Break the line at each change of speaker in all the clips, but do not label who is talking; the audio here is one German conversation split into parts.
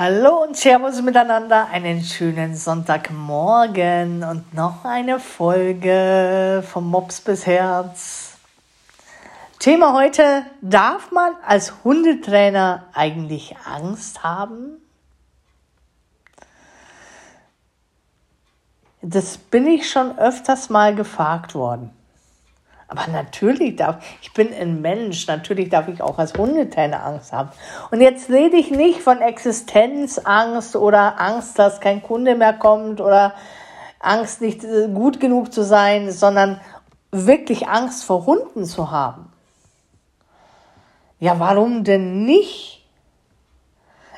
Hallo und Servus miteinander, einen schönen Sonntagmorgen und noch eine Folge vom Mops bis Herz. Thema heute, darf man als Hundetrainer eigentlich Angst haben? Das bin ich schon öfters mal gefragt worden. Aber natürlich darf, ich bin ein Mensch, natürlich darf ich auch als Hundetrainer Angst haben. Und jetzt rede ich nicht von Existenzangst oder Angst, dass kein Kunde mehr kommt oder Angst, nicht äh, gut genug zu sein, sondern wirklich Angst vor Hunden zu haben. Ja, warum denn nicht?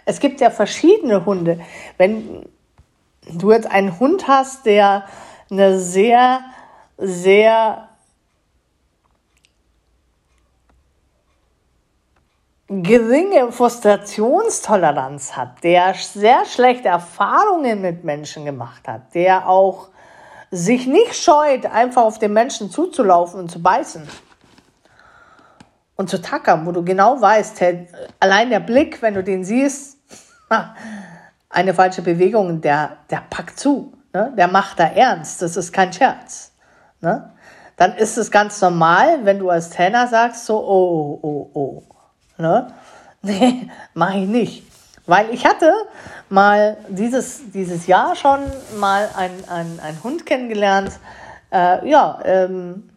Es gibt ja verschiedene Hunde. Wenn du jetzt einen Hund hast, der eine sehr, sehr geringe Frustrationstoleranz hat, der sehr schlechte Erfahrungen mit Menschen gemacht hat, der auch sich nicht scheut, einfach auf den Menschen zuzulaufen und zu beißen und zu tackern, wo du genau weißt, allein der Blick, wenn du den siehst, eine falsche Bewegung, der, der packt zu, ne? der macht da ernst, das ist kein Scherz. Ne? Dann ist es ganz normal, wenn du als Trainer sagst, so, oh, oh, oh Ne? Nee, mache ich nicht. Weil ich hatte mal dieses, dieses Jahr schon mal einen ein Hund kennengelernt. Äh, ja, ähm,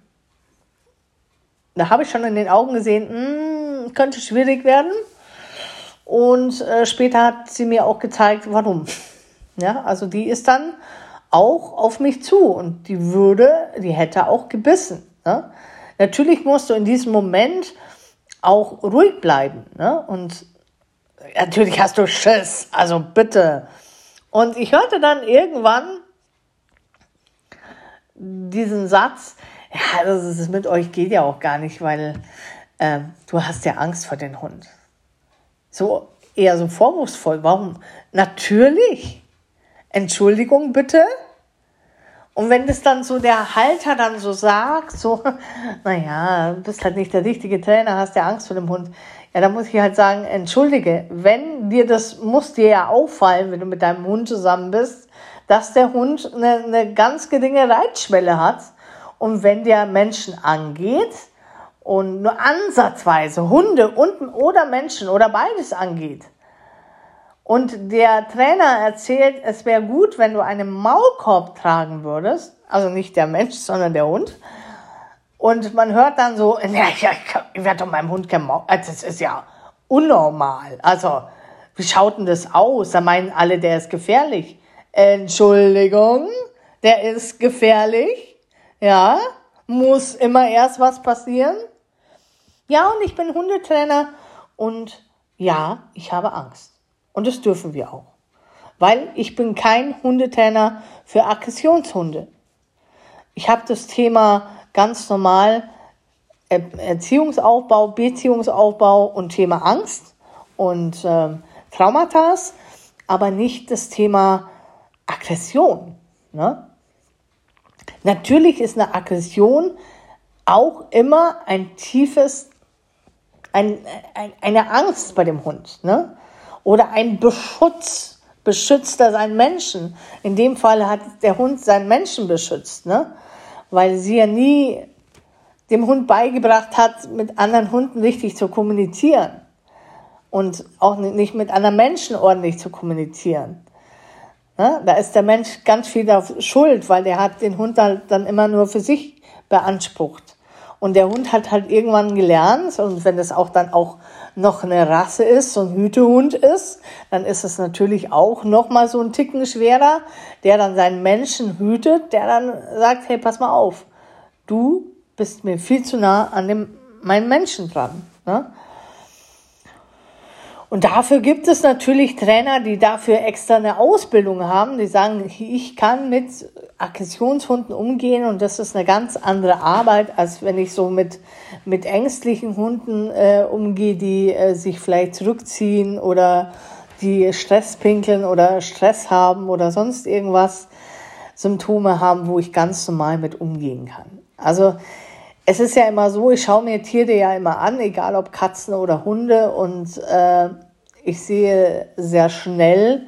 da habe ich schon in den Augen gesehen, mh, hm, könnte schwierig werden. Und äh, später hat sie mir auch gezeigt, warum. Ja, also die ist dann auch auf mich zu und die würde, die hätte auch gebissen. Ne? Natürlich musst du in diesem Moment auch ruhig bleiben. Ne? Und natürlich hast du Schiss, also bitte. Und ich hörte dann irgendwann diesen Satz, ja, das ist mit euch geht ja auch gar nicht, weil äh, du hast ja Angst vor den Hund. So eher so vorwurfsvoll. Warum? Natürlich. Entschuldigung bitte. Und wenn das dann so der Halter dann so sagt, so, naja, du bist halt nicht der richtige Trainer, hast ja Angst vor dem Hund. Ja, da muss ich halt sagen, entschuldige, wenn dir das, muss dir ja auffallen, wenn du mit deinem Hund zusammen bist, dass der Hund eine, eine ganz geringe Reitschwelle hat. Und wenn der Menschen angeht und nur ansatzweise Hunde und, oder Menschen oder beides angeht, und der Trainer erzählt, es wäre gut, wenn du einen Maulkorb tragen würdest. Also nicht der Mensch, sondern der Hund. Und man hört dann so, ja, ich werde doch meinem Hund kein Maul. Also das ist ja unnormal. Also, wie schaut denn das aus? Da meinen alle, der ist gefährlich. Entschuldigung, der ist gefährlich. Ja, muss immer erst was passieren. Ja, und ich bin Hundetrainer und ja, ich habe Angst. Und das dürfen wir auch. Weil ich bin kein Hundetrainer für Aggressionshunde. Ich habe das Thema ganz normal Erziehungsaufbau, Beziehungsaufbau und Thema Angst und ähm, Traumata, aber nicht das Thema Aggression. Ne? Natürlich ist eine Aggression auch immer ein tiefes, ein, ein, eine Angst bei dem Hund. Ne? Oder ein Beschutz, beschützt er seinen Menschen. In dem Fall hat der Hund seinen Menschen beschützt, ne? weil sie ja nie dem Hund beigebracht hat, mit anderen Hunden richtig zu kommunizieren und auch nicht mit anderen Menschen ordentlich zu kommunizieren. Ne? Da ist der Mensch ganz viel schuld, weil der hat den Hund dann immer nur für sich beansprucht. Und der Hund hat halt irgendwann gelernt, und wenn es auch dann auch noch eine Rasse ist, so ein Hütehund ist, dann ist es natürlich auch noch mal so ein Ticken schwerer, der dann seinen Menschen hütet, der dann sagt, hey, pass mal auf, du bist mir viel zu nah an dem, meinen Menschen dran. Ne? Und dafür gibt es natürlich Trainer, die dafür extra eine Ausbildung haben, die sagen, ich kann mit Aggressionshunden umgehen und das ist eine ganz andere Arbeit, als wenn ich so mit, mit ängstlichen Hunden äh, umgehe, die äh, sich vielleicht zurückziehen oder die Stress pinkeln oder Stress haben oder sonst irgendwas, Symptome haben, wo ich ganz normal mit umgehen kann. Also es ist ja immer so, ich schaue mir Tiere ja immer an, egal ob Katzen oder Hunde und äh, Ich sehe sehr schnell,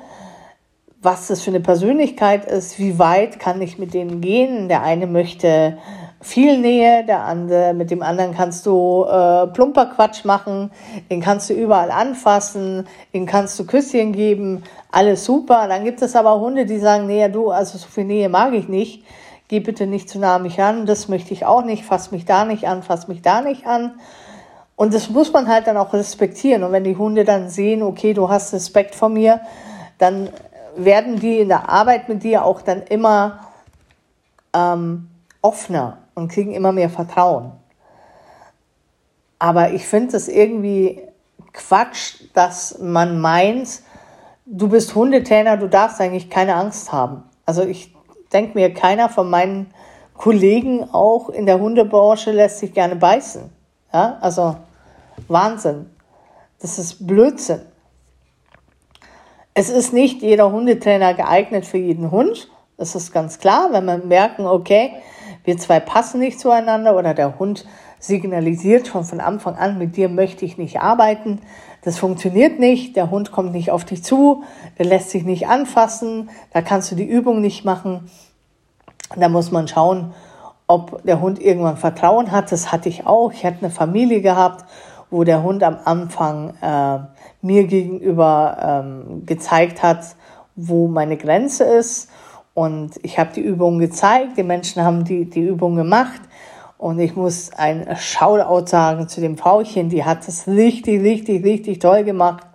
was das für eine Persönlichkeit ist, wie weit kann ich mit denen gehen. Der eine möchte viel Nähe, der andere, mit dem anderen kannst du äh, plumper Quatsch machen, den kannst du überall anfassen, den kannst du Küsschen geben, alles super. Dann gibt es aber Hunde, die sagen, nee, du, also so viel Nähe mag ich nicht, geh bitte nicht zu nah mich an, das möchte ich auch nicht, fass mich da nicht an, fass mich da nicht an. Und das muss man halt dann auch respektieren. Und wenn die Hunde dann sehen, okay, du hast Respekt vor mir, dann werden die in der Arbeit mit dir auch dann immer ähm, offener und kriegen immer mehr Vertrauen. Aber ich finde es irgendwie Quatsch, dass man meint, du bist Hundetrainer, du darfst eigentlich keine Angst haben. Also ich denke mir, keiner von meinen Kollegen auch in der Hundebranche lässt sich gerne beißen. Ja, also Wahnsinn. Das ist Blödsinn. Es ist nicht jeder Hundetrainer geeignet für jeden Hund. Das ist ganz klar. Wenn wir merken, okay, wir zwei passen nicht zueinander oder der Hund signalisiert schon von Anfang an, mit dir möchte ich nicht arbeiten. Das funktioniert nicht, der Hund kommt nicht auf dich zu, der lässt sich nicht anfassen, da kannst du die Übung nicht machen. Da muss man schauen, ob der Hund irgendwann Vertrauen hat. Das hatte ich auch. Ich hatte eine Familie gehabt, wo der Hund am Anfang äh, mir gegenüber ähm, gezeigt hat, wo meine Grenze ist und ich habe die Übung gezeigt, die Menschen haben die, die Übung gemacht. Und ich muss ein Shoutout sagen zu dem Frauchen, die hat das richtig, richtig, richtig toll gemacht.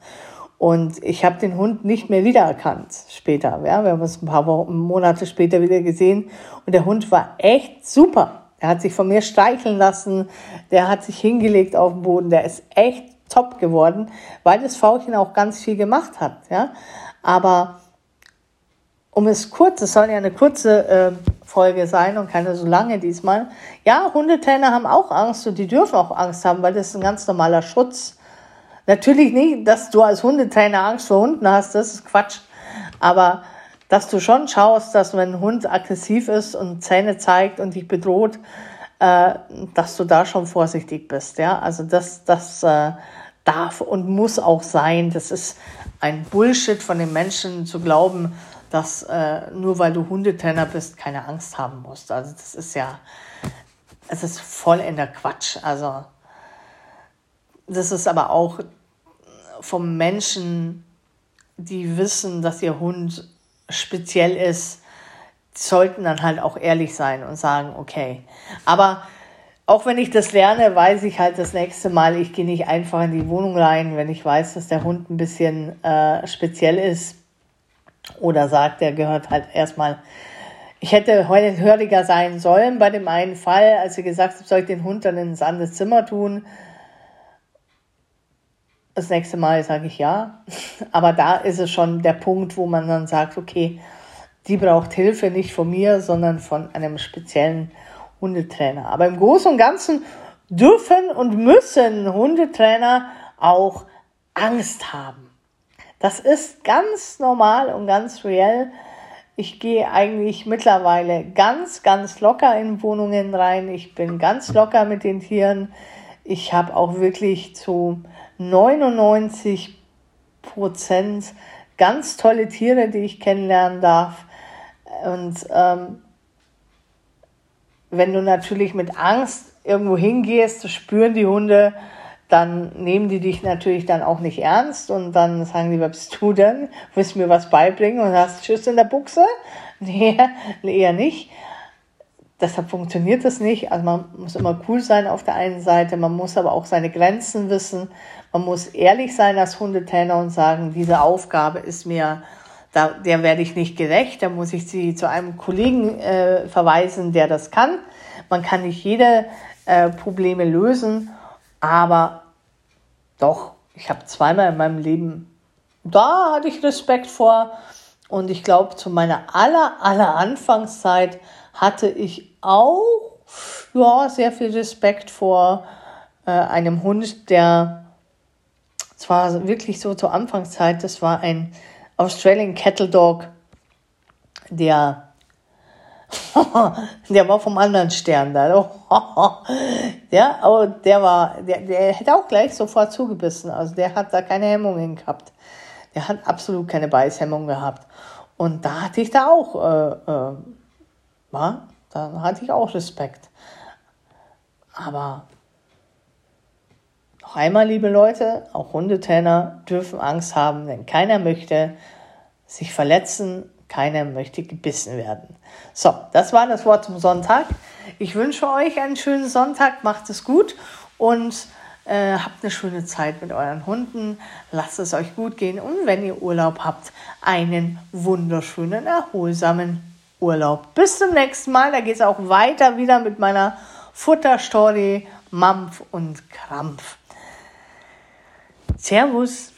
Und ich habe den Hund nicht mehr wiedererkannt später. Ja, wir haben uns ein paar Wochen, Monate später wieder gesehen. Und der Hund war echt super. Er hat sich von mir streicheln lassen. Der hat sich hingelegt auf den Boden. Der ist echt top geworden, weil das Frauchen auch ganz viel gemacht hat. Ja, aber um es kurz, es soll ja eine kurze äh, Folge sein und keine so lange diesmal. Ja, Hundetrainer haben auch Angst und die dürfen auch Angst haben, weil das ist ein ganz normaler Schutz. Natürlich nicht, dass du als Hundetrainer Angst vor Hunden hast, das ist Quatsch. Aber dass du schon schaust, dass wenn ein Hund aggressiv ist und Zähne zeigt und dich bedroht, äh, dass du da schon vorsichtig bist. Ja, also das, das äh, darf und muss auch sein. Das ist ein Bullshit von den Menschen zu glauben, dass äh, nur weil du Hundetrainer bist, keine Angst haben musst. Also das ist ja, es ist vollender Quatsch. Also das ist aber auch vom Menschen, die wissen, dass ihr Hund speziell ist, sollten dann halt auch ehrlich sein und sagen, okay. Aber auch wenn ich das lerne, weiß ich halt das nächste Mal, ich gehe nicht einfach in die Wohnung rein, wenn ich weiß, dass der Hund ein bisschen äh, speziell ist oder sagt, er gehört halt erstmal, ich hätte heute höriger sein sollen bei dem einen Fall, als sie gesagt hat, soll ich den Hund dann ins andere Zimmer tun. Das nächste Mal sage ich ja. Aber da ist es schon der Punkt, wo man dann sagt, okay, die braucht Hilfe nicht von mir, sondern von einem speziellen Hundetrainer. Aber im Großen und Ganzen dürfen und müssen Hundetrainer auch Angst haben. Das ist ganz normal und ganz reell. Ich gehe eigentlich mittlerweile ganz, ganz locker in Wohnungen rein. Ich bin ganz locker mit den Tieren. Ich habe auch wirklich zu 99 Prozent ganz tolle Tiere, die ich kennenlernen darf. Und ähm, wenn du natürlich mit Angst irgendwo hingehst, spüren die Hunde, dann nehmen die dich natürlich dann auch nicht ernst und dann sagen die, was bist du denn? Willst du mir was beibringen und hast Schiss in der Buchse? Nee, eher nicht. Deshalb funktioniert das nicht. Also man muss immer cool sein auf der einen Seite, man muss aber auch seine Grenzen wissen. Man muss ehrlich sein als Hundetrainer und sagen, diese Aufgabe ist mir, da, der werde ich nicht gerecht, da muss ich sie zu einem Kollegen äh, verweisen, der das kann. Man kann nicht jede äh, Probleme lösen aber doch, ich habe zweimal in meinem Leben, da hatte ich Respekt vor. Und ich glaube, zu meiner aller, aller Anfangszeit hatte ich auch ja, sehr viel Respekt vor äh, einem Hund, der zwar wirklich so zur Anfangszeit, das war ein Australian Cattle Dog, der der war vom anderen Stern da. ja, aber der war, der, der hätte auch gleich sofort zugebissen. Also der hat da keine Hemmungen gehabt. Der hat absolut keine Beißhemmung gehabt. Und da hatte ich da auch, äh, äh, ja, da hatte ich auch Respekt. Aber noch einmal, liebe Leute, auch Hundetrainer dürfen Angst haben, denn keiner möchte sich verletzen, keiner möchte gebissen werden. So, das war das Wort zum Sonntag. Ich wünsche euch einen schönen Sonntag, macht es gut und äh, habt eine schöne Zeit mit euren Hunden. Lasst es euch gut gehen und wenn ihr Urlaub habt, einen wunderschönen, erholsamen Urlaub. Bis zum nächsten Mal. Da geht es auch weiter wieder mit meiner Futterstory Mampf und Krampf. Servus.